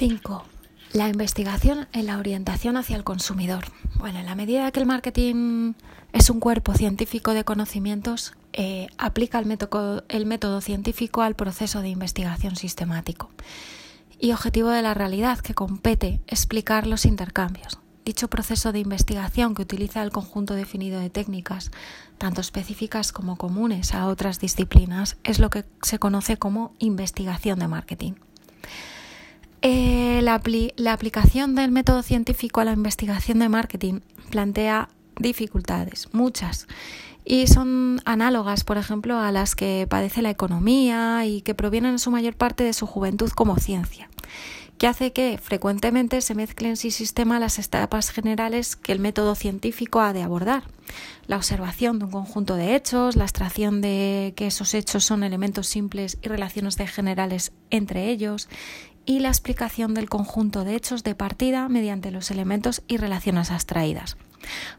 5. La investigación en la orientación hacia el consumidor. Bueno, en la medida que el marketing es un cuerpo científico de conocimientos, eh, aplica el método, el método científico al proceso de investigación sistemático y objetivo de la realidad que compete explicar los intercambios. Dicho proceso de investigación que utiliza el conjunto definido de técnicas, tanto específicas como comunes a otras disciplinas, es lo que se conoce como investigación de marketing. Eh, la, aplicación del método científico a la investigación de marketing plantea dificultades, muchas, y son análogas, por ejemplo, a las que padece la economía y que provienen en su mayor parte de su juventud como ciencia, que hace que frecuentemente se mezclen sin sistema las etapas generales que el método científico ha de abordar. La observación de un conjunto de hechos, la extracción de que esos hechos son elementos simples y relaciones de generales entre ellos, y la explicación del conjunto de hechos de partida mediante los elementos y relaciones abstraídas.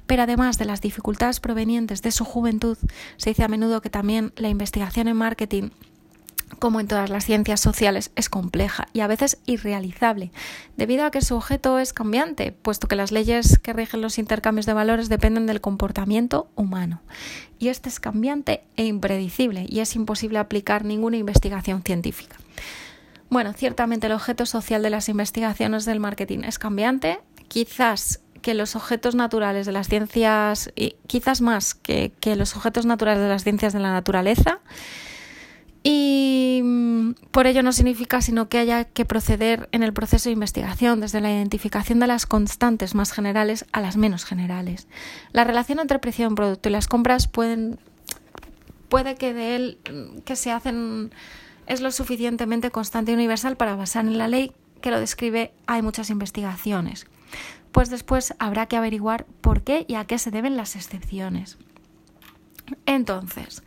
Pero además de las dificultades provenientes de su juventud, se dice a menudo que también la investigación en marketing como en todas las ciencias sociales, es compleja y a veces irrealizable, debido a que su objeto es cambiante, puesto que las leyes que rigen los intercambios de valores dependen del comportamiento humano. Y este es cambiante e impredecible, y es imposible aplicar ninguna investigación científica. Bueno, ciertamente el objeto social de las investigaciones del marketing es cambiante, quizás que los objetos naturales de las ciencias, y quizás más que, que los objetos naturales de las ciencias de la naturaleza, y mm, por ello no significa sino que haya que proceder en el proceso de investigación desde la identificación de las constantes más generales a las menos generales. La relación entre precio de un producto y las compras pueden puede que de él mm, que se hacen es lo suficientemente constante y universal para basar en la ley que lo describe hay muchas investigaciones. Pues después habrá que averiguar por qué y a qué se deben las excepciones. Entonces,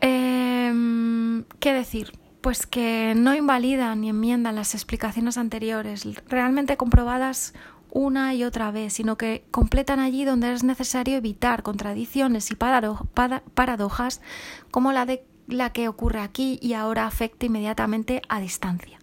em, ¿qué decir? Pues que no invalidan ni enmiendan las explicaciones anteriores, realmente comprobadas una y otra vez, sino que completan allí donde es necesario evitar contradicciones y paradojas como la de la que ocurre aquí y ahora afecta inmediatamente a distancia.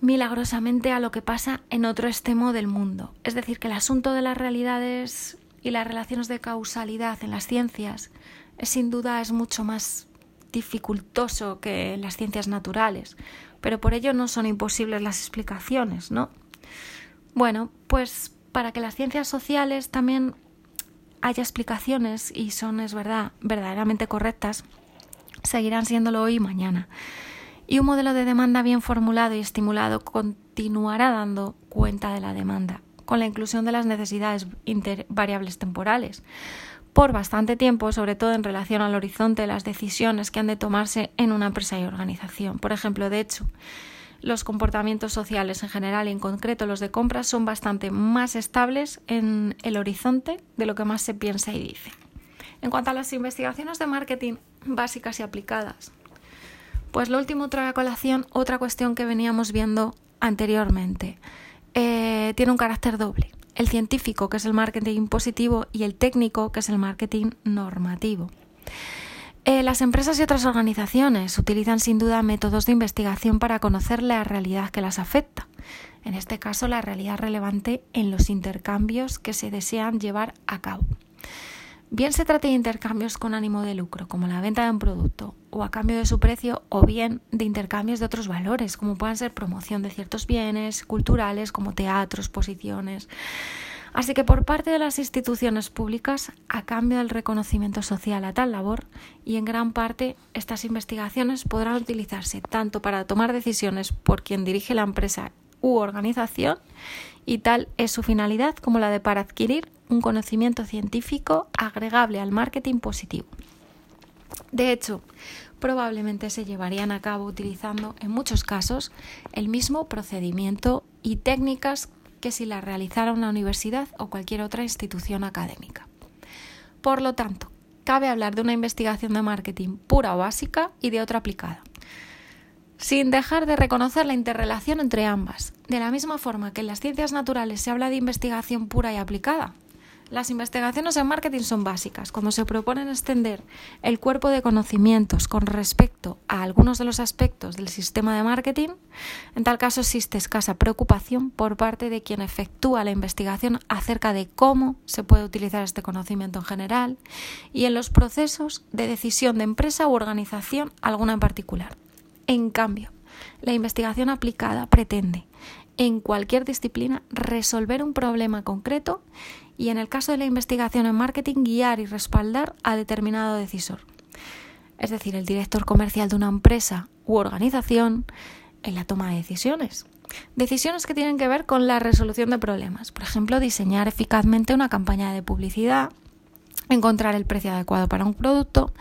Milagrosamente a lo que pasa en otro extremo del mundo. Es decir, que el asunto de las realidades y las relaciones de causalidad en las ciencias es, sin duda es mucho más dificultoso que en las ciencias naturales, pero por ello no son imposibles las explicaciones, ¿no? Bueno, pues para que las ciencias sociales también haya explicaciones y son, es verdad, verdaderamente correctas, seguirán siéndolo hoy y mañana. Y un modelo de demanda bien formulado y estimulado continuará dando cuenta de la demanda, con la inclusión de las necesidades variables temporales, por bastante tiempo, sobre todo en relación al horizonte de las decisiones que han de tomarse en una empresa y organización. Por ejemplo, de hecho, los comportamientos sociales en general y en concreto los de compras son bastante más estables en el horizonte de lo que más se piensa y dice. En cuanto a las investigaciones de marketing básicas y aplicadas, pues lo último trae a colación otra cuestión que veníamos viendo anteriormente. Eh, tiene un carácter doble. El científico, que es el marketing positivo, y el técnico, que es el marketing normativo. Eh, las empresas y otras organizaciones utilizan sin duda métodos de investigación para conocer la realidad que las afecta. En este caso, la realidad relevante en los intercambios que se desean llevar a cabo. Bien se trate de intercambios con ánimo de lucro, como la venta de un producto, o a cambio de su precio, o bien de intercambios de otros valores, como puedan ser promoción de ciertos bienes culturales, como teatros, exposiciones. Así que por parte de las instituciones públicas, a cambio del reconocimiento social a tal labor, y en gran parte estas investigaciones podrán utilizarse tanto para tomar decisiones por quien dirige la empresa u organización, y tal es su finalidad como la de para adquirir un conocimiento científico agregable al marketing positivo. De hecho, probablemente se llevarían a cabo utilizando en muchos casos el mismo procedimiento y técnicas que si la realizara una universidad o cualquier otra institución académica. Por lo tanto, cabe hablar de una investigación de marketing pura o básica y de otra aplicada sin dejar de reconocer la interrelación entre ambas. De la misma forma que en las ciencias naturales se habla de investigación pura y aplicada, las investigaciones en marketing son básicas. Cuando se proponen extender el cuerpo de conocimientos con respecto a algunos de los aspectos del sistema de marketing, en tal caso existe escasa preocupación por parte de quien efectúa la investigación acerca de cómo se puede utilizar este conocimiento en general y en los procesos de decisión de empresa u organización alguna en particular. En cambio, la investigación aplicada pretende en cualquier disciplina resolver un problema concreto y en el caso de la investigación en marketing guiar y respaldar a determinado decisor. Es decir, el director comercial de una empresa u organización en la toma de decisiones. Decisiones que tienen que ver con la resolución de problemas. Por ejemplo, diseñar eficazmente una campaña de publicidad, encontrar el precio adecuado para un producto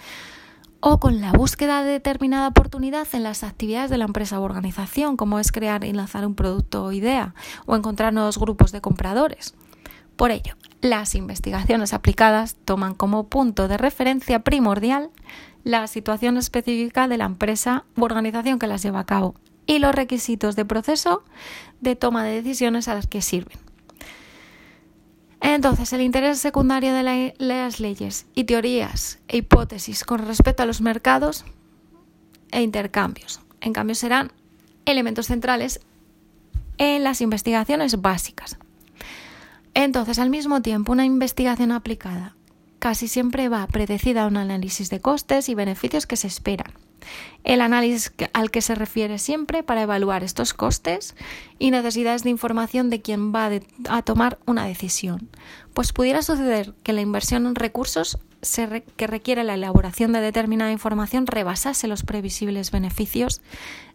o con la búsqueda de determinada oportunidad en las actividades de la empresa u organización, como es crear y lanzar un producto o idea o encontrar nuevos grupos de compradores. Por ello, las investigaciones aplicadas toman como punto de referencia primordial la situación específica de la empresa u organización que las lleva a cabo y los requisitos de proceso de toma de decisiones a las que sirven. Entonces, el interés secundario de las leyes y teorías e hipótesis con respecto a los mercados e intercambios, en cambio, serán elementos centrales en las investigaciones básicas. Entonces, al mismo tiempo, una investigación aplicada casi siempre va predecida a un análisis de costes y beneficios que se esperan. El análisis al que se refiere siempre para evaluar estos costes y necesidades de información de quien va a tomar una decisión. Pues pudiera suceder que la inversión en recursos que requiere la elaboración de determinada información rebasase los previsibles beneficios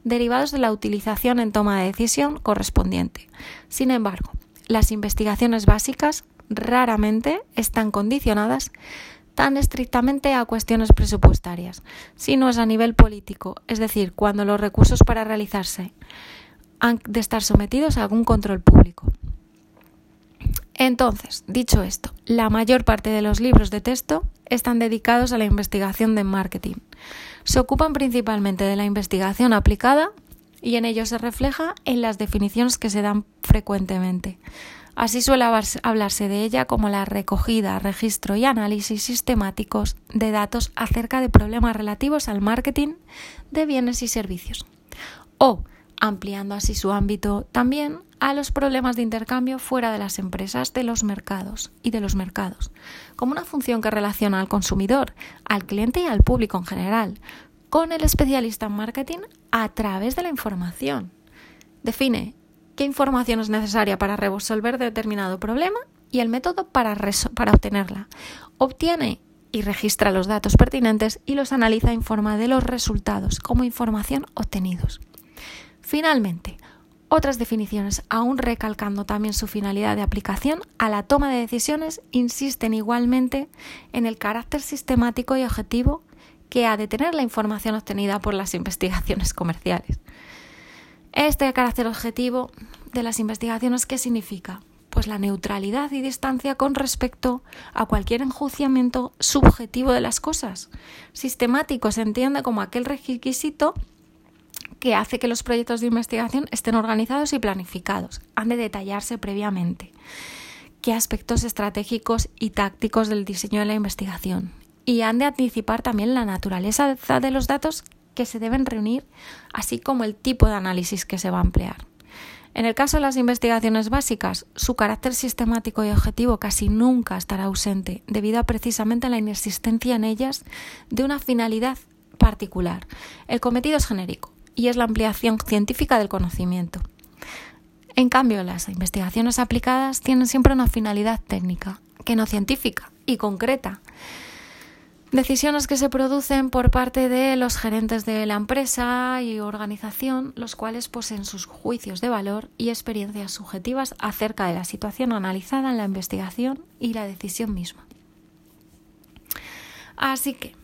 derivados de la utilización en toma de decisión correspondiente. Sin embargo, las investigaciones básicas raramente están condicionadas tan estrictamente a cuestiones presupuestarias, sino es a nivel político, es decir, cuando los recursos para realizarse han de estar sometidos a algún control público. Entonces, dicho esto, la mayor parte de los libros de texto están dedicados a la investigación de marketing. Se ocupan principalmente de la investigación aplicada y en ello se refleja en las definiciones que se dan frecuentemente. Así suele hablarse de ella como la recogida, registro y análisis sistemáticos de datos acerca de problemas relativos al marketing de bienes y servicios. O, ampliando así su ámbito también a los problemas de intercambio fuera de las empresas, de los mercados y de los mercados, como una función que relaciona al consumidor, al cliente y al público en general, con el especialista en marketing a través de la información. Define qué información es necesaria para resolver determinado problema y el método para, para obtenerla. Obtiene y registra los datos pertinentes y los analiza en forma de los resultados como información obtenidos. Finalmente, otras definiciones, aún recalcando también su finalidad de aplicación a la toma de decisiones, insisten igualmente en el carácter sistemático y objetivo que ha de tener la información obtenida por las investigaciones comerciales. Este carácter objetivo de las investigaciones, ¿qué significa? Pues la neutralidad y distancia con respecto a cualquier enjuiciamiento subjetivo de las cosas. Sistemático se entiende como aquel requisito que hace que los proyectos de investigación estén organizados y planificados. Han de detallarse previamente qué aspectos estratégicos y tácticos del diseño de la investigación y han de anticipar también la naturaleza de los datos que se deben reunir, así como el tipo de análisis que se va a emplear. En el caso de las investigaciones básicas, su carácter sistemático y objetivo casi nunca estará ausente, debido a precisamente la inexistencia en ellas de una finalidad particular. El cometido es genérico y es la ampliación científica del conocimiento. En cambio, las investigaciones aplicadas tienen siempre una finalidad técnica, que no científica y concreta. Decisiones que se producen por parte de los gerentes de la empresa y organización, los cuales poseen sus juicios de valor y experiencias subjetivas acerca de la situación analizada en la investigación y la decisión misma. Así que,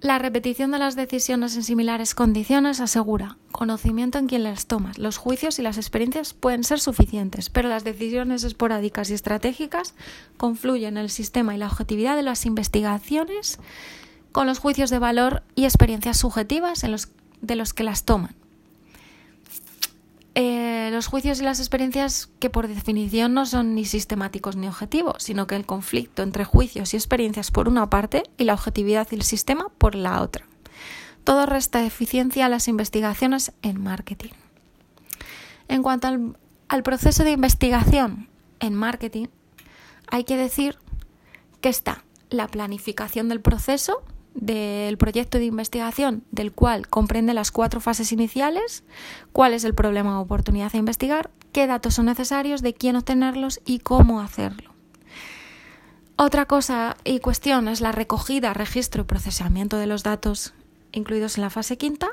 la repetición de las decisiones en similares condiciones asegura conocimiento en quien las toma. Los juicios y las experiencias pueden ser suficientes, pero las decisiones esporádicas y estratégicas confluyen en el sistema y la objetividad de las investigaciones con los juicios de valor y experiencias subjetivas de los que las toman. eh, los juicios y las experiencias que por definición no son ni sistemáticos ni objetivos, sino que el conflicto entre juicios y experiencias por una parte y la objetividad y el sistema por la otra. Todo resta eficiencia a las investigaciones en marketing. En cuanto al, proceso de investigación en marketing, hay que decir que está la planificación del proceso, del proyecto de investigación, del cual comprende las cuatro fases iniciales, cuál es el problema o oportunidad a investigar, qué datos son necesarios, de quién obtenerlos y cómo hacerlo. Otra cosa y cuestión es la recogida, registro y procesamiento de los datos incluidos en la fase quinta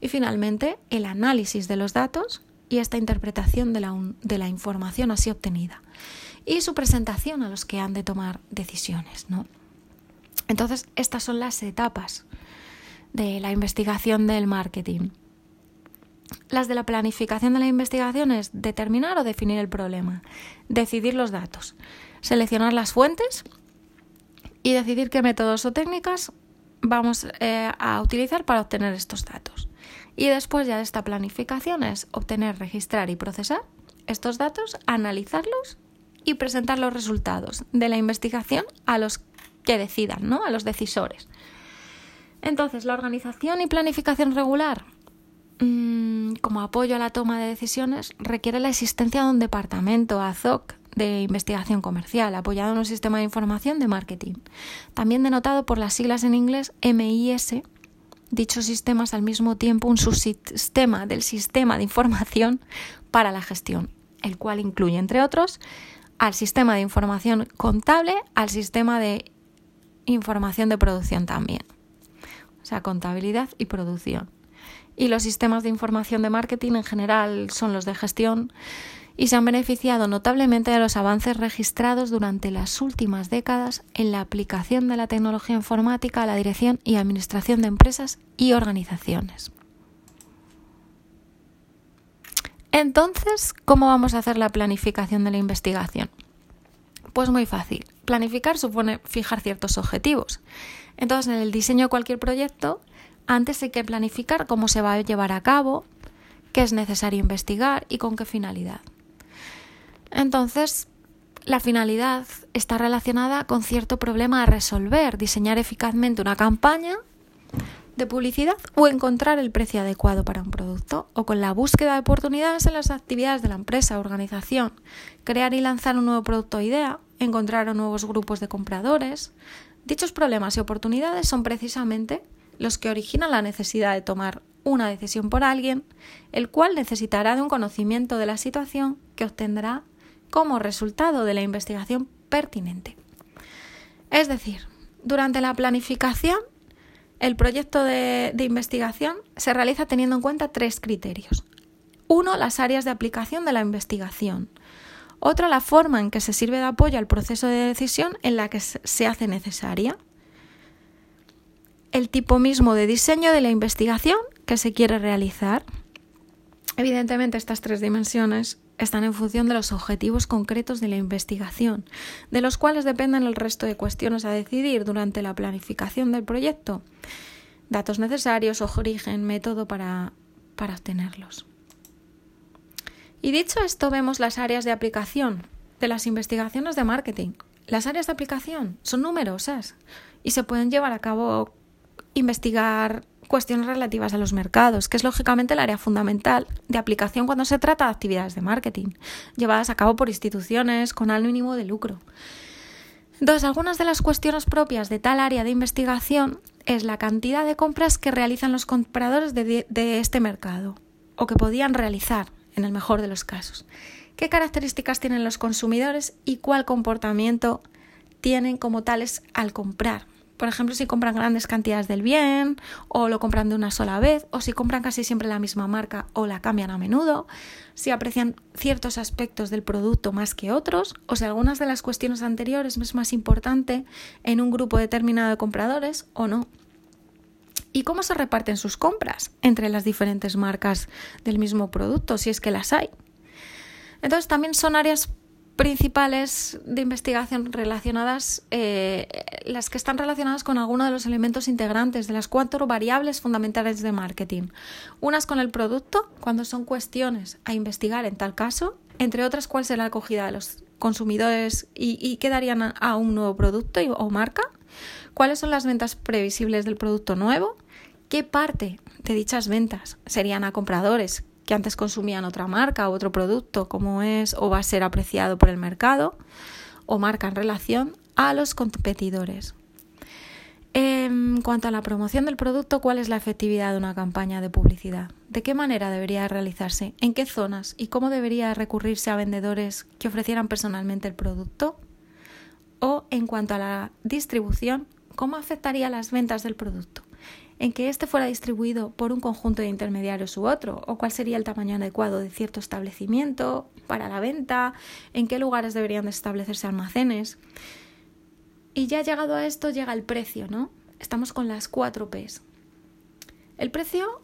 y finalmente el análisis de los datos y esta interpretación de la, de la información así obtenida y su presentación a los que han de tomar decisiones. ¿no? Entonces, estas son las etapas de la investigación del marketing. Las de la planificación de la investigación es determinar o definir el problema, decidir los datos, seleccionar las fuentes y decidir qué métodos o técnicas vamos eh, a utilizar para obtener estos datos. Y después ya de esta planificación es obtener, registrar y procesar estos datos, analizarlos y presentar los resultados de la investigación a los que decidan, ¿no? A los decisores. Entonces, la organización y planificación regular, mm, como apoyo a la toma de decisiones, requiere la existencia de un departamento, AZOC, de investigación comercial, apoyado en un sistema de información de marketing. También denotado por las siglas en inglés MIS, dicho sistema es al mismo tiempo un subsistema del sistema de información para la gestión, el cual incluye, entre otros, al sistema de información contable, al sistema de información de producción también. O sea, contabilidad y producción. Y los sistemas de información de marketing en general son los de gestión y se han beneficiado notablemente de los avances registrados durante las últimas décadas en la aplicación de la tecnología informática a la dirección y administración de empresas y organizaciones. Entonces, ¿cómo vamos a hacer la planificación de la investigación? Pues muy fácil. Planificar supone fijar ciertos objetivos. Entonces, en el diseño de cualquier proyecto, antes hay que planificar cómo se va a llevar a cabo, qué es necesario investigar y con qué finalidad. Entonces, la finalidad está relacionada con cierto problema a resolver, diseñar eficazmente una campaña de publicidad o encontrar el precio adecuado para un producto o con la búsqueda de oportunidades en las actividades de la empresa o organización, crear y lanzar un nuevo producto o idea, encontrar nuevos grupos de compradores. Dichos problemas y oportunidades son precisamente los que originan la necesidad de tomar una decisión por alguien, el cual necesitará de un conocimiento de la situación que obtendrá como resultado de la investigación pertinente. Es decir, durante la planificación el proyecto de, investigación se realiza teniendo en cuenta tres criterios. Uno, las áreas de aplicación de la investigación. Otra, la forma en que se sirve de apoyo al proceso de decisión en la que se hace necesaria. El tipo mismo de diseño de la investigación que se quiere realizar. Evidentemente, estas tres dimensiones están en función de los objetivos concretos de la investigación, de los cuales dependen el resto de cuestiones a decidir durante la planificación del proyecto, datos necesarios, origen, método para, para obtenerlos. Y dicho esto, vemos las áreas de aplicación de las investigaciones de marketing. Las áreas de aplicación son numerosas y se pueden llevar a cabo investigar cuestiones relativas a los mercados, que es lógicamente el área fundamental de aplicación cuando se trata de actividades de marketing, llevadas a cabo por instituciones con ánimo de lucro. Entonces, algunas de las cuestiones propias de tal área de investigación es la cantidad de compras que realizan los compradores de, de este mercado, o que podían realizar, en el mejor de los casos. ¿Qué características tienen los consumidores y cuál comportamiento tienen como tales al comprar? Por ejemplo, si compran grandes cantidades del bien o lo compran de una sola vez o si compran casi siempre la misma marca o la cambian a menudo, si aprecian ciertos aspectos del producto más que otros o si algunas de las cuestiones anteriores es más importante en un grupo determinado de compradores o no. ¿Y cómo se reparten sus compras entre las diferentes marcas del mismo producto, si es que las hay? Entonces también son áreas principales de investigación relacionadas, eh, las que están relacionadas con alguno de los elementos integrantes de las cuatro variables fundamentales de marketing. Unas con el producto, cuando son cuestiones a investigar en tal caso, entre otras cuál será la acogida de los consumidores y, qué darían a, un nuevo producto o marca, cuáles son las ventas previsibles del producto nuevo, qué parte de dichas ventas serían a compradores que antes consumían otra marca o otro producto, como es o va a ser apreciado por el mercado, o marca en relación a los competidores. En cuanto a la promoción del producto, ¿cuál es la efectividad de una campaña de publicidad? ¿De qué manera debería realizarse? ¿En qué zonas? ¿Y cómo debería recurrirse a vendedores que ofrecieran personalmente el producto? O en cuanto a la distribución, ¿cómo afectaría las ventas del producto? En que éste fuera distribuido por un conjunto de intermediarios u otro, o cuál sería el tamaño adecuado de cierto establecimiento para la venta, en qué lugares deberían establecerse almacenes. Y ya llegado a esto llega el precio, ¿no? Estamos con las cuatro Ps. El precio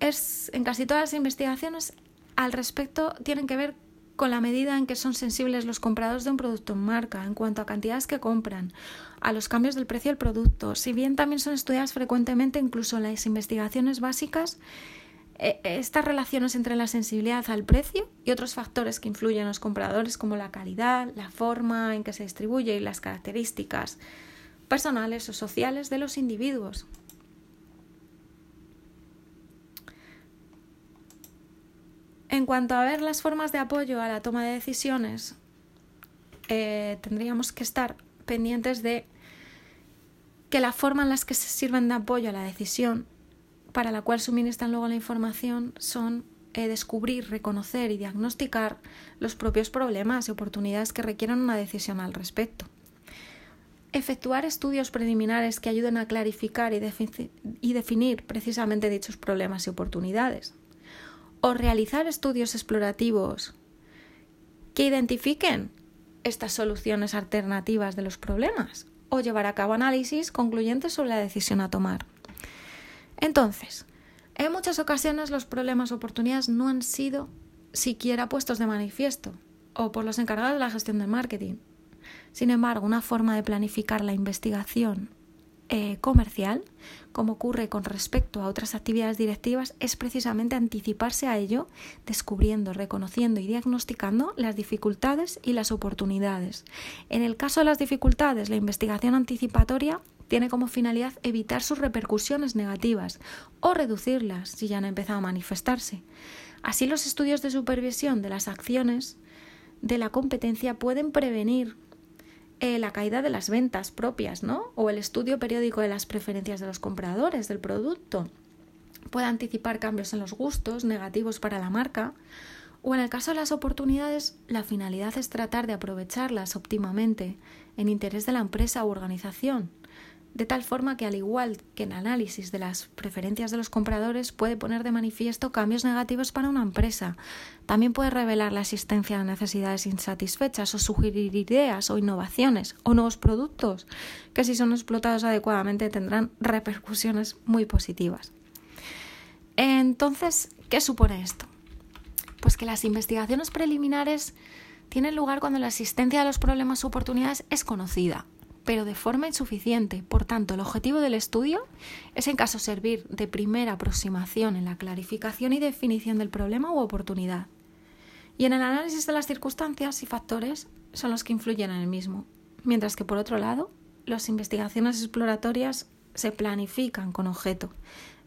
es, en casi todas las investigaciones al respecto, tienen que ver con la medida en que son sensibles los compradores de un producto en marca en cuanto a cantidades que compran, a los cambios del precio del producto, si bien también son estudiadas frecuentemente incluso en las investigaciones básicas, eh, estas relaciones entre la sensibilidad al precio y otros factores que influyen en los compradores como la calidad, la forma en que se distribuye y las características personales o sociales de los individuos. En cuanto a ver las formas de apoyo a la toma de decisiones, eh, tendríamos que estar pendientes de que la forma en las que se sirven de apoyo a la decisión para la cual suministran luego la información son eh, descubrir, reconocer y diagnosticar los propios problemas y oportunidades que requieran una decisión al respecto. Efectuar estudios preliminares que ayuden a clarificar y definir precisamente dichos problemas y oportunidades o realizar estudios explorativos que identifiquen estas soluciones alternativas de los problemas o llevar a cabo análisis concluyentes sobre la decisión a tomar. Entonces, en muchas ocasiones los problemas o oportunidades no han sido siquiera puestos de manifiesto o por los encargados de la gestión de marketing. Sin embargo, una forma de planificar la investigación eh, comercial, como ocurre con respecto a otras actividades directivas, es precisamente anticiparse a ello, descubriendo, reconociendo y diagnosticando las dificultades y las oportunidades. En el caso de las dificultades, la investigación anticipatoria tiene como finalidad evitar sus repercusiones negativas o reducirlas si ya han empezado a manifestarse. Así los estudios de supervisión de las acciones de la competencia pueden prevenir eh, la caída de las ventas propias, ¿no? O el estudio periódico de las preferencias de los compradores del producto. Puede anticipar cambios en los gustos negativos para la marca. O en el caso de las oportunidades, la finalidad es tratar de aprovecharlas óptimamente en interés de la empresa u organización de tal forma que al igual que en análisis de las preferencias de los compradores puede poner de manifiesto cambios negativos para una empresa. También puede revelar la existencia de necesidades insatisfechas o sugerir ideas o innovaciones o nuevos productos que si son explotados adecuadamente tendrán repercusiones muy positivas. Entonces, ¿qué supone esto? Pues que las investigaciones preliminares tienen lugar cuando la existencia de los problemas o oportunidades es conocida pero de forma insuficiente. Por tanto, el objetivo del estudio es en caso servir de primera aproximación en la clarificación y definición del problema u oportunidad. Y en el análisis de las circunstancias y factores son los que influyen en el mismo. Mientras que, por otro lado, las investigaciones exploratorias se planifican con objeto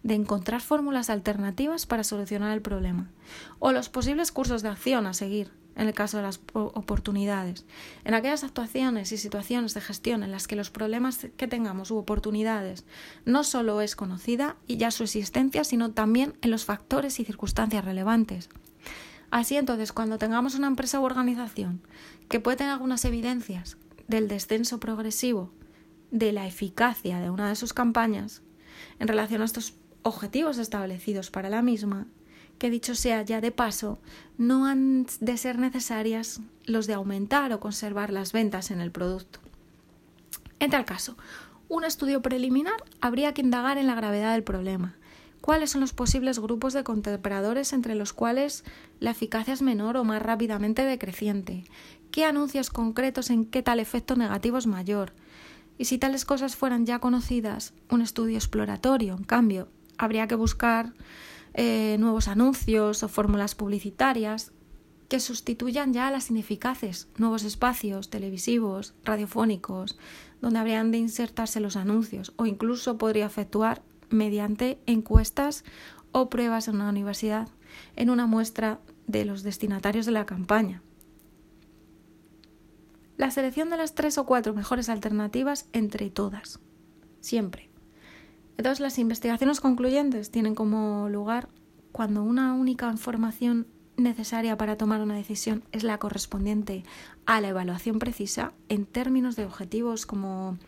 de encontrar fórmulas alternativas para solucionar el problema o los posibles cursos de acción a seguir en el caso de las oportunidades. En aquellas actuaciones y situaciones de gestión en las que los problemas que tengamos u oportunidades no solo es conocida y ya su existencia, sino también en los factores y circunstancias relevantes. Así entonces, cuando tengamos una empresa u organización que puede tener algunas evidencias del descenso progresivo de la eficacia de una de sus campañas en relación a estos objetivos establecidos para la misma, que dicho sea ya de paso, no han de ser necesarias los de aumentar o conservar las ventas en el producto. En tal caso, un estudio preliminar habría que indagar en la gravedad del problema, cuáles son los posibles grupos de compradores entre los cuales la eficacia es menor o más rápidamente decreciente, qué anuncios concretos en qué tal efecto negativo es mayor. Y si tales cosas fueran ya conocidas, un estudio exploratorio, en cambio, habría que buscar eh, nuevos anuncios o fórmulas publicitarias que sustituyan ya a las ineficaces, nuevos espacios televisivos, radiofónicos, donde habrían de insertarse los anuncios, o incluso podría efectuar mediante encuestas o pruebas en una universidad en una muestra de los destinatarios de la campaña. La selección de las tres o cuatro mejores alternativas entre todas, siempre. Entonces las investigaciones concluyentes tienen como lugar cuando una única información necesaria para tomar una decisión es la correspondiente a la evaluación precisa en términos de objetivos como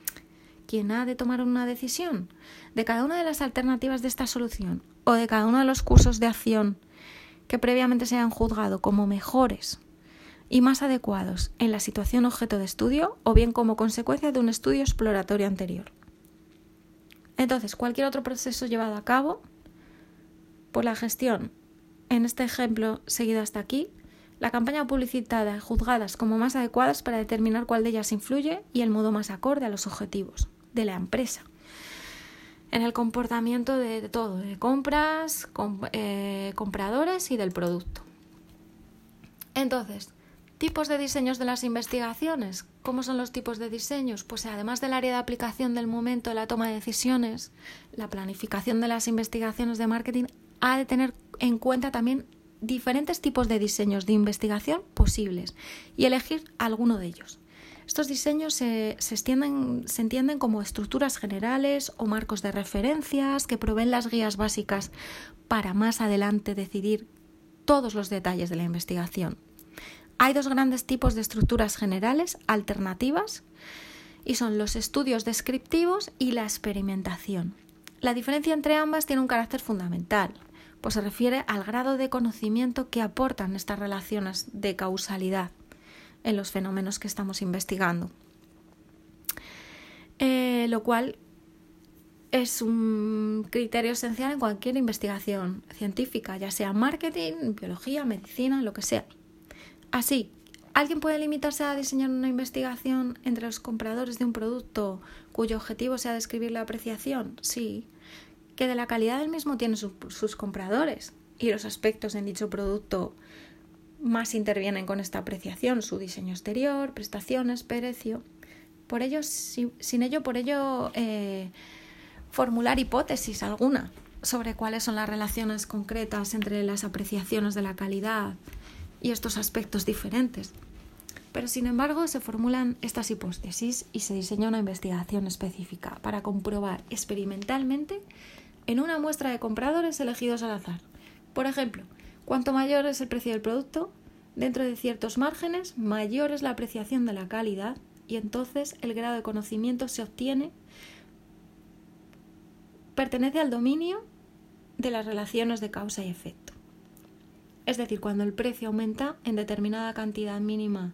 quien ha de tomar una decisión de cada una de las alternativas de esta solución o de cada uno de los cursos de acción que previamente se hayan juzgado como mejores y más adecuados en la situación objeto de estudio o bien como consecuencia de un estudio exploratorio anterior. Entonces, cualquier otro proceso llevado a cabo por la gestión, en este ejemplo seguido hasta aquí, la campaña publicitada juzgadas como más adecuadas para determinar cuál de ellas influye y el modo más acorde a los objetivos de la empresa. En el comportamiento de, todo, de compras, eh, compradores y del producto. Entonces, tipos de diseños de las investigaciones. ¿Cómo son los tipos de diseños? Pues además del área de aplicación del momento de la toma de decisiones, la planificación de las investigaciones de marketing ha de tener en cuenta también diferentes tipos de diseños de investigación posibles y elegir alguno de ellos. Estos diseños se, se, se, entienden como estructuras generales o marcos de referencias que proveen las guías básicas para más adelante decidir todos los detalles de la investigación. Hay dos grandes tipos de estructuras generales alternativas y son los estudios descriptivos y la experimentación. La diferencia entre ambas tiene un carácter fundamental pues se refiere al grado de conocimiento que aportan estas relaciones de causalidad en los fenómenos que estamos investigando. Eh, lo cual es un criterio esencial en cualquier investigación científica, ya sea marketing, biología, medicina, lo que sea. Así, ¿alguien puede limitarse a diseñar una investigación entre los compradores de un producto cuyo objetivo sea describir la apreciación? Sí, que de la calidad del mismo tienen sus compradores y los aspectos en dicho producto más intervienen con esta apreciación, su diseño exterior, prestaciones, precio. Por ello, sin ello, por ello, eh, formular hipótesis alguna sobre cuáles son las relaciones concretas entre las apreciaciones de la calidad y estos aspectos diferentes. Pero sin embargo se formulan estas hipótesis y se diseña una investigación específica para comprobar experimentalmente en una muestra de compradores elegidos al azar. Por ejemplo, cuanto mayor es el precio del producto, dentro de ciertos márgenes, mayor es la apreciación de la calidad y entonces el grado de conocimiento se obtiene pertenece al dominio de las relaciones de causa y efecto. Es decir, cuando el precio aumenta en determinada cantidad mínima,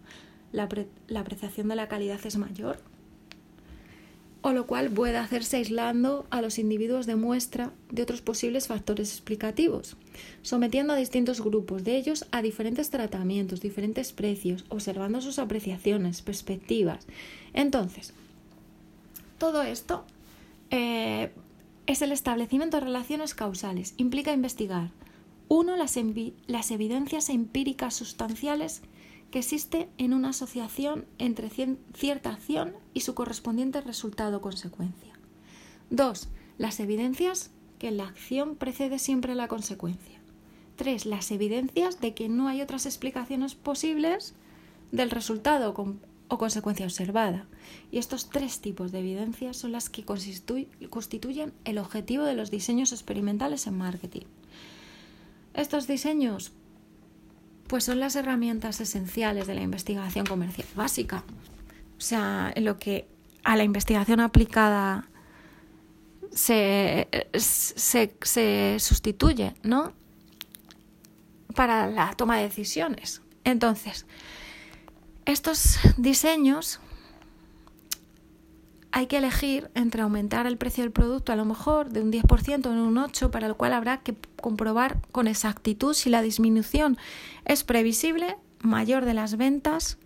la, apreciación de la calidad es mayor, o lo cual puede hacerse aislando a los individuos de muestra de otros posibles factores explicativos, sometiendo a distintos grupos de ellos a diferentes tratamientos, diferentes precios, observando sus apreciaciones, perspectivas. Entonces, todo esto eh, es el establecimiento de relaciones causales. Implica investigar, uno, las, evidencias empíricas sustanciales que existe en una asociación entre cierta acción y su correspondiente resultado consecuencia. 2. Las evidencias que la acción precede siempre a la consecuencia. 3. Las evidencias de que no hay otras explicaciones posibles del resultado o consecuencia observada. Y estos tres tipos de evidencias son las que constituyen el objetivo de los diseños experimentales en marketing. Estos diseños pues son las herramientas esenciales de la investigación comercial básica. O sea, lo que a la investigación aplicada se, se, sustituye, ¿no? Para la toma de decisiones. Entonces, estos diseños hay que elegir entre aumentar el precio del producto a lo mejor de un 10% en un 8%, para lo cual habrá que comprobar con exactitud si la disminución es previsible, mayor de las ventas.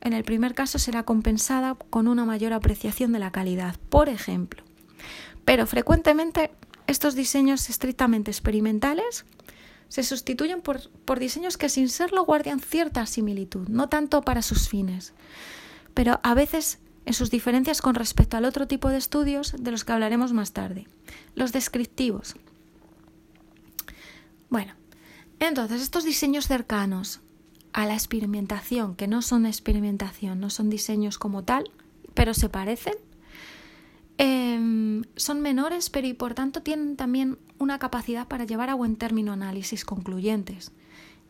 En el primer caso será compensada con una mayor apreciación de la calidad, por ejemplo. Pero frecuentemente estos diseños estrictamente experimentales se sustituyen por, por diseños que sin serlo guardan cierta similitud, no tanto para sus fines, pero a veces en sus diferencias con respecto al otro tipo de estudios de los que hablaremos más tarde, los descriptivos. Bueno, entonces estos diseños cercanos a la experimentación, que no son experimentación, no son diseños como tal, pero se parecen, em, son menores, pero y por tanto tienen también una capacidad para llevar a buen término análisis concluyentes.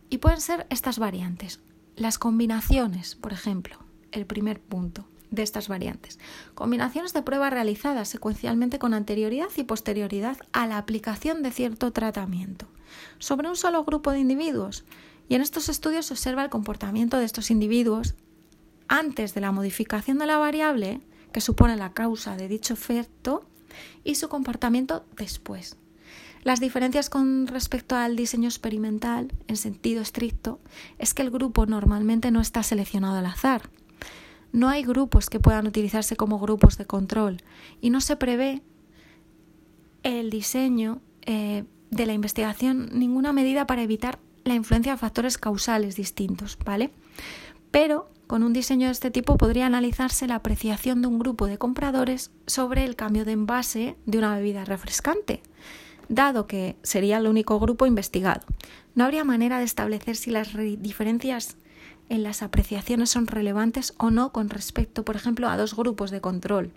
Y pueden ser estas variantes. Las combinaciones, por ejemplo, el primer punto de estas variantes. Combinaciones de pruebas realizadas secuencialmente con anterioridad y posterioridad a la aplicación de cierto tratamiento sobre un solo grupo de individuos. Y en estos estudios se observa el comportamiento de estos individuos antes de la modificación de la variable que supone la causa de dicho efecto y su comportamiento después. Las diferencias con respecto al diseño experimental, en sentido estricto, es que el grupo normalmente no está seleccionado al azar, no hay grupos que puedan utilizarse como grupos de control y no se prevé el diseño eh, de la investigación ninguna medida para evitar la influencia de factores causales distintos, ¿vale? Pero con un diseño de este tipo podría analizarse la apreciación de un grupo de compradores sobre el cambio de envase de una bebida refrescante, dado que sería el único grupo investigado. No habría manera de establecer si las diferencias en las apreciaciones son relevantes o no con respecto, por ejemplo, a dos grupos de control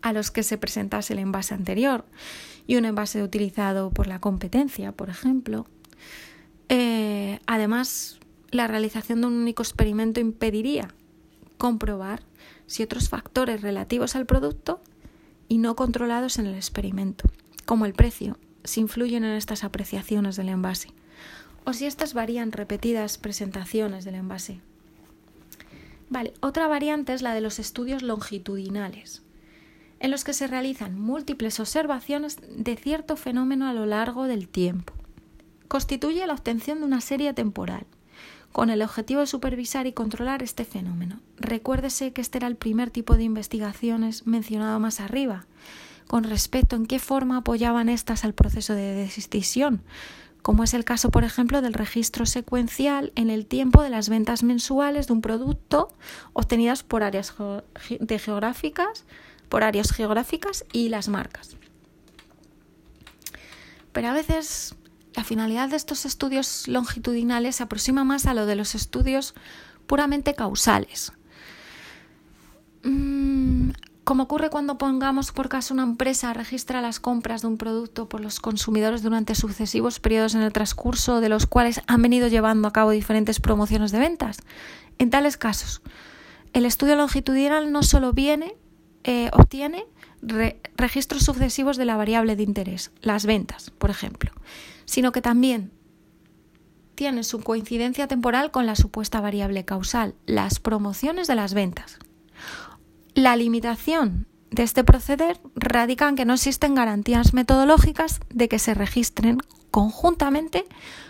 a los que se presentase el envase anterior y un envase utilizado por la competencia, por ejemplo. Eh, además, la realización de un único experimento impediría comprobar si otros factores relativos al producto y no controlados en el experimento, como el precio, si influyen en estas apreciaciones del envase o si estas varían repetidas presentaciones del envase. Vale, otra variante es la de los estudios longitudinales, en los que se realizan múltiples observaciones de cierto fenómeno a lo largo del tiempo. Constituye la obtención de una serie temporal, con el objetivo de supervisar y controlar este fenómeno. Recuérdese que este era el primer tipo de investigaciones mencionado más arriba, con respecto en qué forma apoyaban estas al proceso de decisión, como es el caso, por ejemplo, del registro secuencial en el tiempo de las ventas mensuales de un producto obtenidas por áreas geográficas, por áreas geográficas y las marcas. Pero a veces la finalidad de estos estudios longitudinales se aproxima más a lo de los estudios puramente causales. Mm, como ocurre cuando pongamos por caso una empresa registra las compras de un producto por los consumidores durante sucesivos periodos en el transcurso de los cuales han venido llevando a cabo diferentes promociones de ventas. En tales casos, el estudio longitudinal no solo viene, eh, obtiene registros sucesivos de la variable de interés, las ventas, por ejemplo, sino que también tiene su coincidencia temporal con la supuesta variable causal, las promociones de las ventas. La limitación de este proceder radica en que no existen garantías metodológicas de que se registren conjuntamente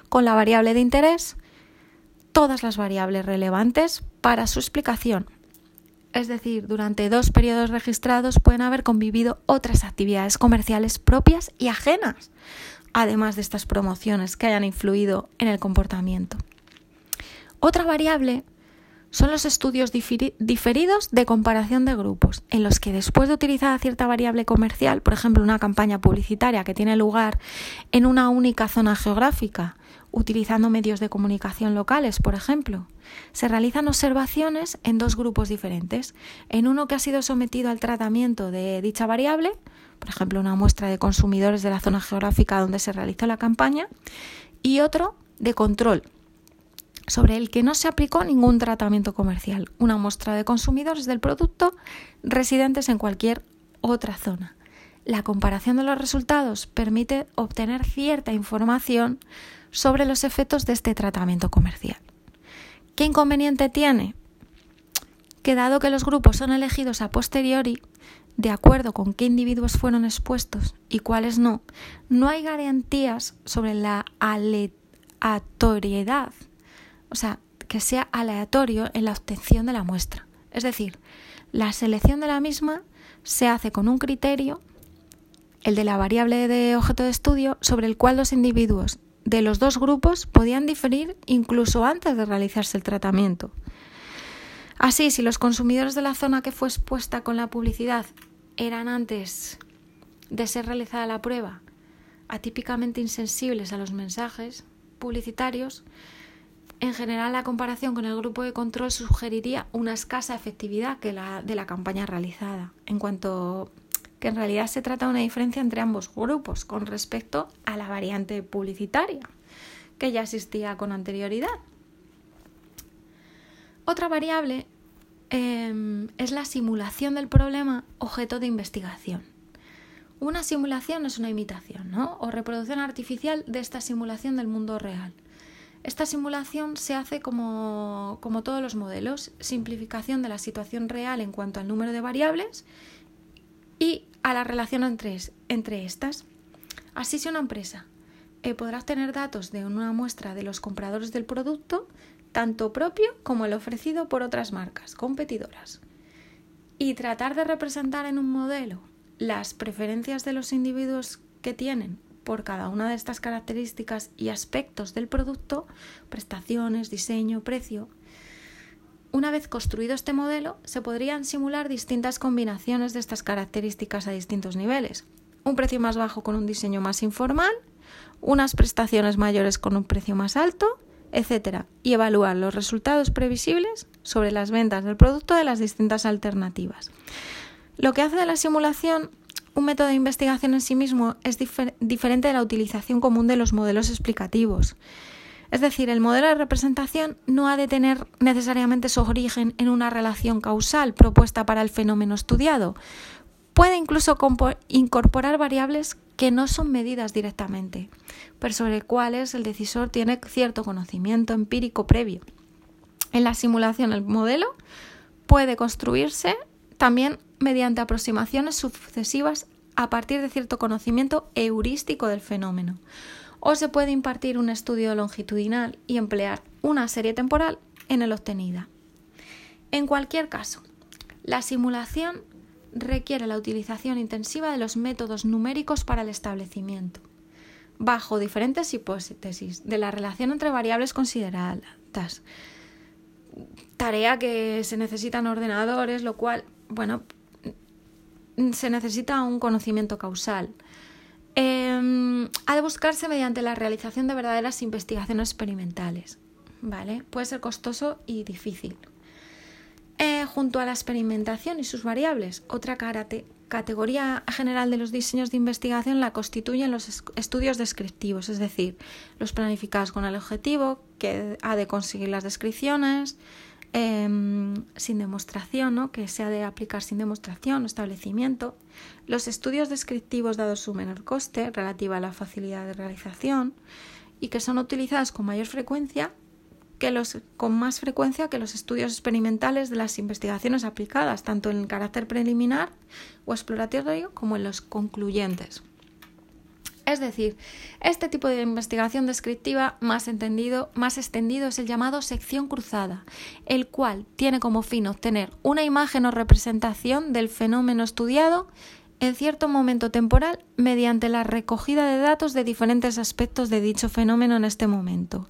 con la variable de interés todas las variables relevantes para su explicación. Es decir, durante dos periodos registrados pueden haber convivido otras actividades comerciales propias y ajenas, además de estas promociones que hayan influido en el comportamiento. Otra variable son los estudios diferidos de comparación de grupos, en los que después de utilizar cierta variable comercial, por ejemplo una campaña publicitaria que tiene lugar en una única zona geográfica, utilizando medios de comunicación locales, por ejemplo, se realizan observaciones en dos grupos diferentes, en uno que ha sido sometido al tratamiento de dicha variable, por ejemplo una muestra de consumidores de la zona geográfica donde se realizó la campaña, y otro de control, sobre el que no se aplicó ningún tratamiento comercial, una muestra de consumidores del producto residentes en cualquier otra zona. La comparación de los resultados permite obtener cierta información sobre los efectos de este tratamiento comercial. ¿Qué inconveniente tiene? que dado que los grupos son elegidos a posteriori, de acuerdo con qué individuos fueron expuestos y cuáles no, no hay garantías sobre la aleatoriedad, o sea, que sea aleatorio en la obtención de la muestra. Es decir, la selección de la misma se hace con un criterio, el de la variable de objeto de estudio, sobre el cual los individuos de los dos grupos podían diferir incluso antes de realizarse el tratamiento. Así, si los consumidores de la zona que fue expuesta con la publicidad eran antes de ser realizada la prueba atípicamente insensibles a los mensajes publicitarios, en general la comparación con el grupo de control sugeriría una escasa efectividad que la de la campaña realizada, en cuanto que en realidad se trata de una diferencia entre ambos grupos con respecto a la variante publicitaria, que ya existía con anterioridad. Otra variable em, es la simulación del problema objeto de investigación. Una simulación es una imitación ¿no? o reproducción artificial de esta simulación del mundo real. Esta simulación se hace como, como todos los modelos, simplificación de la situación real en cuanto al número de variables y a la relación entre, entre estas. Así si una empresa eh, podrá obtener datos de una muestra de los compradores del producto, tanto propio como el ofrecido por otras marcas competidoras, y tratar de representar en un modelo las preferencias de los individuos que tienen por cada una de estas características y aspectos del producto, prestaciones, diseño, precio, una vez construido este modelo, se podrían simular distintas combinaciones de estas características a distintos niveles. Un precio más bajo con un diseño más informal, unas prestaciones mayores con un precio más alto, etc. Y evaluar los resultados previsibles sobre las ventas del producto de las distintas alternativas. Lo que hace de la simulación un método de investigación en sí mismo es diferente de la utilización común de los modelos explicativos. Es decir, el modelo de representación no ha de tener necesariamente su origen en una relación causal propuesta para el fenómeno estudiado. Puede incluso incorporar variables que no son medidas directamente, pero sobre cuales el decisor tiene cierto conocimiento empírico previo. En la simulación, el modelo puede construirse también mediante aproximaciones sucesivas a partir de cierto conocimiento heurístico del fenómeno o se puede impartir un estudio longitudinal y emplear una serie temporal en el obtenida. En cualquier caso, la simulación requiere la utilización intensiva de los métodos numéricos para el establecimiento, bajo diferentes hipótesis de la relación entre variables consideradas. Tarea que se necesitan ordenadores, lo cual, bueno, se necesita un conocimiento causal. Em, ha de buscarse mediante la realización de verdaderas investigaciones experimentales. ¿Vale? Puede ser costoso y difícil. Eh, junto a la experimentación y sus variables, otra categoría general de los diseños de investigación la constituyen los estudios descriptivos, es decir, los planificados con el objetivo que ha de conseguir las descripciones, Em, sin demostración, ¿no? que se ha de aplicar sin demostración o establecimiento, los estudios descriptivos dados su menor coste relativa a la facilidad de realización y que son utilizados con mayor frecuencia que los, con más frecuencia que los estudios experimentales de las investigaciones aplicadas, tanto en el carácter preliminar o exploratorio como en los concluyentes. Es decir, este tipo de investigación descriptiva más, entendido, más extendido es el llamado sección cruzada, el cual tiene como fin obtener una imagen o representación del fenómeno estudiado en cierto momento temporal mediante la recogida de datos de diferentes aspectos de dicho fenómeno en este momento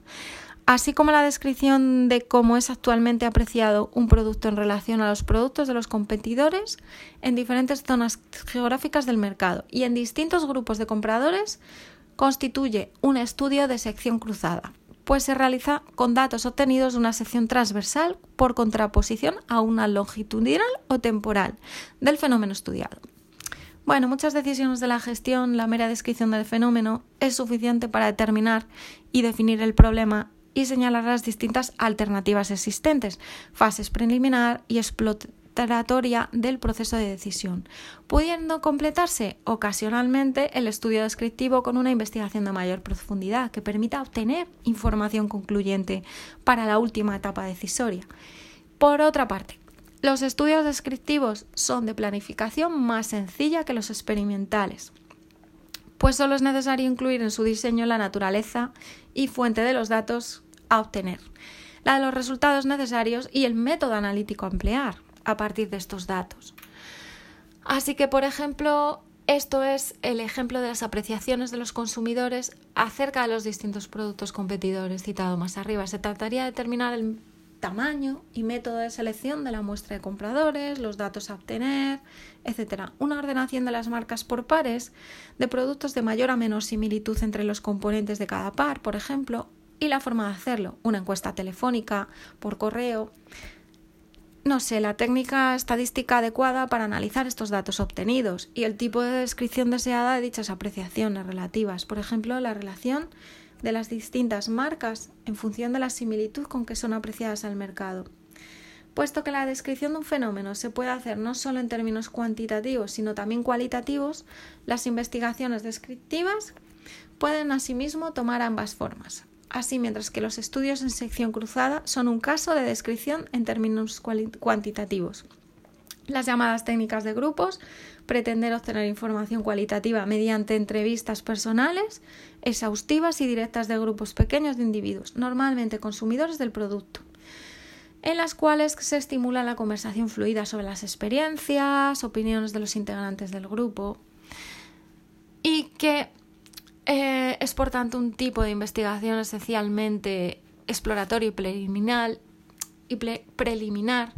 así como la descripción de cómo es actualmente apreciado un producto en relación a los productos de los competidores en diferentes zonas geográficas del mercado y en distintos grupos de compradores, constituye un estudio de sección cruzada, pues se realiza con datos obtenidos de una sección transversal por contraposición a una longitudinal o temporal del fenómeno estudiado. Bueno, muchas decisiones de la gestión, la mera descripción del fenómeno es suficiente para determinar y definir el problema y señalar las distintas alternativas existentes, fases preliminar y exploratoria del proceso de decisión, pudiendo completarse ocasionalmente el estudio descriptivo con una investigación de mayor profundidad que permita obtener información concluyente para la última etapa decisoria. Por otra parte, Los estudios descriptivos son de planificación más sencilla que los experimentales, pues solo es necesario incluir en su diseño la naturaleza y fuente de los datos a obtener, la de los resultados necesarios y el método analítico a emplear a partir de estos datos. Así que, por ejemplo, esto es el ejemplo de las apreciaciones de los consumidores acerca de los distintos productos competidores citado más arriba. Se trataría de determinar el tamaño y método de selección de la muestra de compradores, los datos a obtener, etc. Una ordenación de las marcas por pares de productos de mayor a menor similitud entre los componentes de cada par, por ejemplo, y la forma de hacerlo, una encuesta telefónica, por correo, no sé, la técnica estadística adecuada para analizar estos datos obtenidos y el tipo de descripción deseada de dichas apreciaciones relativas, por ejemplo, la relación de las distintas marcas en función de la similitud con que son apreciadas al mercado. Puesto que la descripción de un fenómeno se puede hacer no solo en términos cuantitativos, sino también cualitativos, las investigaciones descriptivas pueden asimismo tomar ambas formas así mientras que los estudios en sección cruzada son un caso de descripción en términos cuantitativos. Las llamadas técnicas de grupos, pretender obtener información cualitativa mediante entrevistas personales, exhaustivas y directas de grupos pequeños de individuos, normalmente consumidores del producto, en las cuales se estimula la conversación fluida sobre las experiencias, opiniones de los integrantes del grupo y que eh, es por tanto un tipo de investigación esencialmente exploratorio y preliminar, y preliminar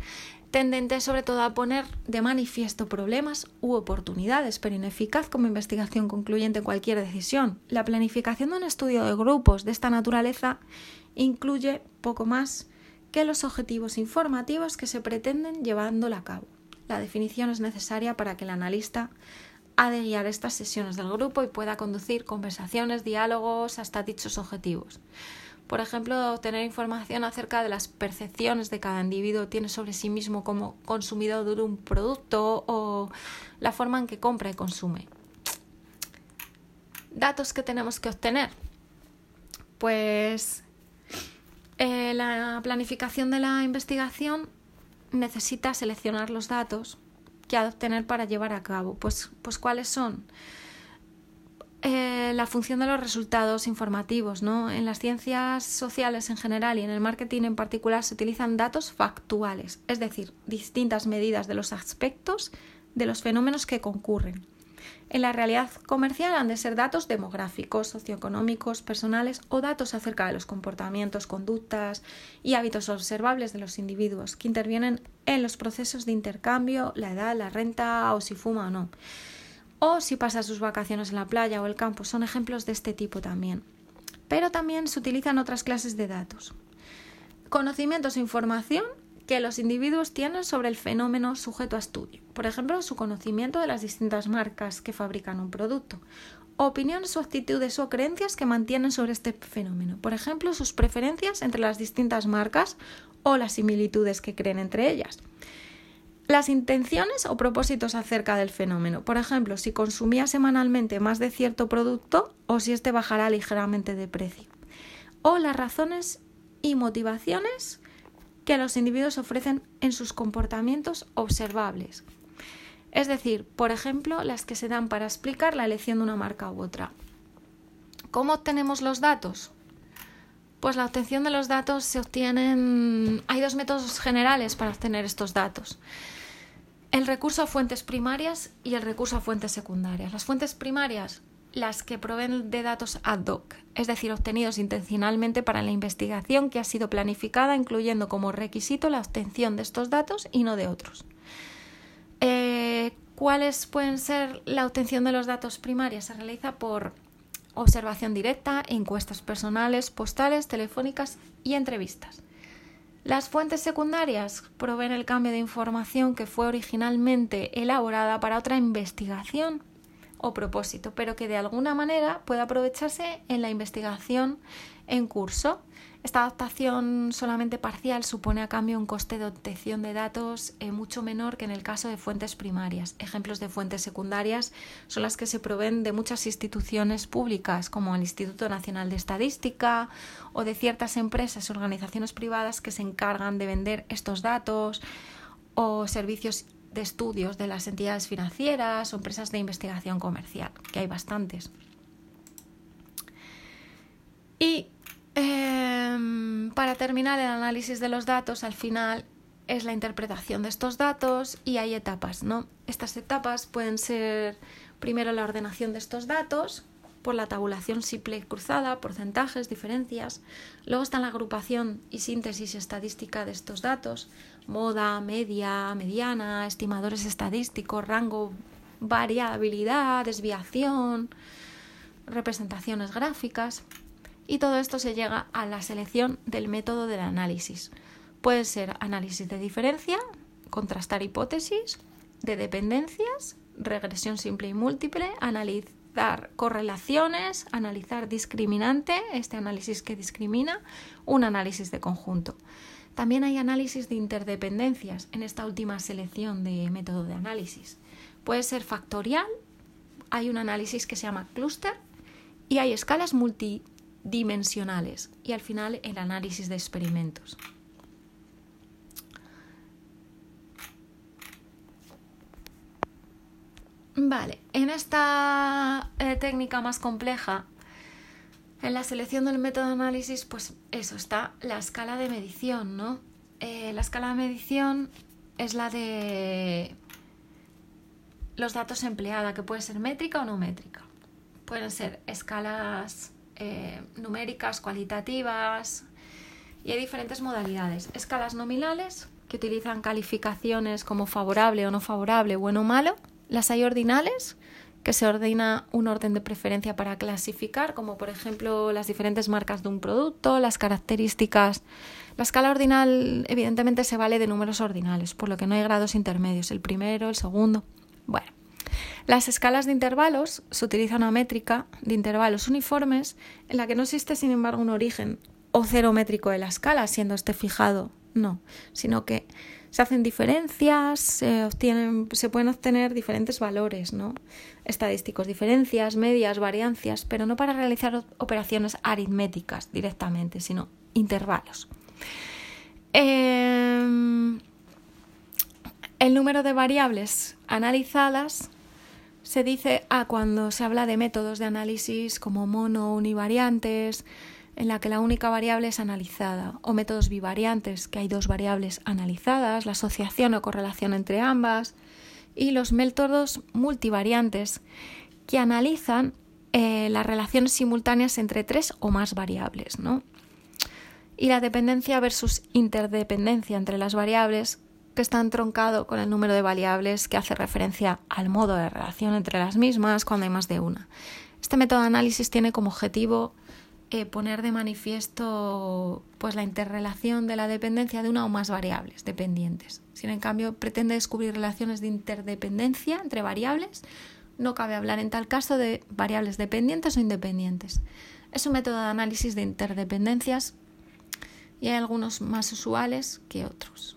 tendente sobre todo a poner de manifiesto problemas u oportunidades, pero ineficaz como investigación concluyente en cualquier decisión. La planificación de un estudio de grupos de esta naturaleza incluye poco más que los objetivos informativos que se pretenden llevándola a cabo. La definición es necesaria para que el analista ha de guiar estas sesiones del grupo y pueda conducir conversaciones, diálogos hasta dichos objetivos. Por ejemplo, obtener información acerca de las percepciones de cada individuo tiene sobre sí mismo como consumidor de un producto o la forma en que compra y consume. Datos que tenemos que obtener. Pues eh, la planificación de la investigación necesita seleccionar los datos que ha de obtener para llevar a cabo. Pues, pues ¿cuáles son? Eh, la función de los resultados informativos. ¿no? En las ciencias sociales en general y en el marketing en particular se utilizan datos factuales, es decir, distintas medidas de los aspectos de los fenómenos que concurren. En la realidad comercial han de ser datos demográficos, socioeconómicos, personales o datos acerca de los comportamientos, conductas y hábitos observables de los individuos que intervienen en los procesos de intercambio, la edad, la renta o si fuma o no. O si pasa sus vacaciones en la playa o el campo. Son ejemplos de este tipo también. Pero también se utilizan otras clases de datos. Conocimientos e información que los individuos tienen sobre el fenómeno sujeto a estudio. Por ejemplo, su conocimiento de las distintas marcas que fabrican un producto. Opiniones o actitudes o creencias que mantienen sobre este fenómeno. Por ejemplo, sus preferencias entre las distintas marcas o las similitudes que creen entre ellas. Las intenciones o propósitos acerca del fenómeno. Por ejemplo, si consumía semanalmente más de cierto producto o si éste bajará ligeramente de precio. O las razones y motivaciones que los individuos ofrecen en sus comportamientos observables. Es decir, por ejemplo, las que se dan para explicar la elección de una marca u otra. ¿Cómo obtenemos los datos? Pues la obtención de los datos se obtienen... Hay dos métodos generales para obtener estos datos. El recurso a fuentes primarias y el recurso a fuentes secundarias. Las fuentes primarias las que proveen de datos ad hoc, es decir, obtenidos intencionalmente para la investigación que ha sido planificada, incluyendo como requisito la obtención de estos datos y no de otros. Eh, ¿Cuáles pueden ser la obtención de los datos primarios? Se realiza por observación directa, encuestas personales, postales, telefónicas y entrevistas. Las fuentes secundarias proveen el cambio de información que fue originalmente elaborada para otra investigación o propósito, pero que de alguna manera puede aprovecharse en la investigación en curso. Esta adaptación solamente parcial supone a cambio un coste de obtención de datos eh, mucho menor que en el caso de fuentes primarias. Ejemplos de fuentes secundarias son las que se proveen de muchas instituciones públicas, como el Instituto Nacional de Estadística o de ciertas empresas o organizaciones privadas que se encargan de vender estos datos o servicios de estudios de las entidades financieras o empresas de investigación comercial, que hay bastantes. Y em, para terminar el análisis de los datos, al final es la interpretación de estos datos y hay etapas, ¿no? Estas etapas pueden ser primero la ordenación de estos datos por la tabulación simple cruzada, porcentajes, diferencias. Luego está la agrupación y síntesis estadística de estos datos, moda, media, mediana, estimadores estadísticos, rango, variabilidad, desviación, representaciones gráficas. Y todo esto se llega a la selección del método del análisis. Puede ser análisis de diferencia, contrastar hipótesis, de dependencias, regresión simple y múltiple, analizar correlaciones, analizar discriminante, este análisis que discrimina, un análisis de conjunto. También hay análisis de interdependencias en esta última selección de método de análisis. Puede ser factorial, hay un análisis que se llama clúster y hay escalas multidimensionales y al final el análisis de experimentos. Vale, en esta eh, técnica más compleja, en la selección del método de análisis, pues eso, está la escala de medición, ¿no? Eh, la escala de medición es la de los datos empleada, que puede ser métrica o no métrica. Pueden ser escalas eh, numéricas, cualitativas, y hay diferentes modalidades. Escalas nominales, que utilizan calificaciones como favorable o no favorable, bueno o malo las hay ordinales, que se ordena un orden de preferencia para clasificar, como por ejemplo las diferentes marcas de un producto, las características. La escala ordinal evidentemente se vale de números ordinales, por lo que no hay grados intermedios, el primero, el segundo. Bueno, las escalas de intervalos se utiliza una métrica de intervalos uniformes en la que no existe sin embargo un origen o cero métrico de la escala, siendo este fijado, no, sino que se hacen diferencias, se, obtienen, se pueden obtener diferentes valores ¿no? estadísticos, diferencias, medias, variancias, pero no para realizar operaciones aritméticas directamente, sino intervalos. Em, el número de variables analizadas se dice a cuando se habla de métodos de análisis como mono, univariantes, en la que la única variable es analizada, o métodos bivariantes, que hay dos variables analizadas, la asociación o correlación entre ambas, y los métodos multivariantes, que analizan eh, las relaciones simultáneas entre tres o más variables, ¿no? Y la dependencia versus interdependencia entre las variables, que está entroncado con el número de variables que hace referencia al modo de relación entre las mismas cuando hay más de una. Este método de análisis tiene como objetivo eh, poner de manifiesto pues la interrelación de la dependencia de una o más variables dependientes. Si en cambio pretende descubrir relaciones de interdependencia entre variables, no cabe hablar en tal caso de variables dependientes o independientes. Es un método de análisis de interdependencias y hay algunos más usuales que otros.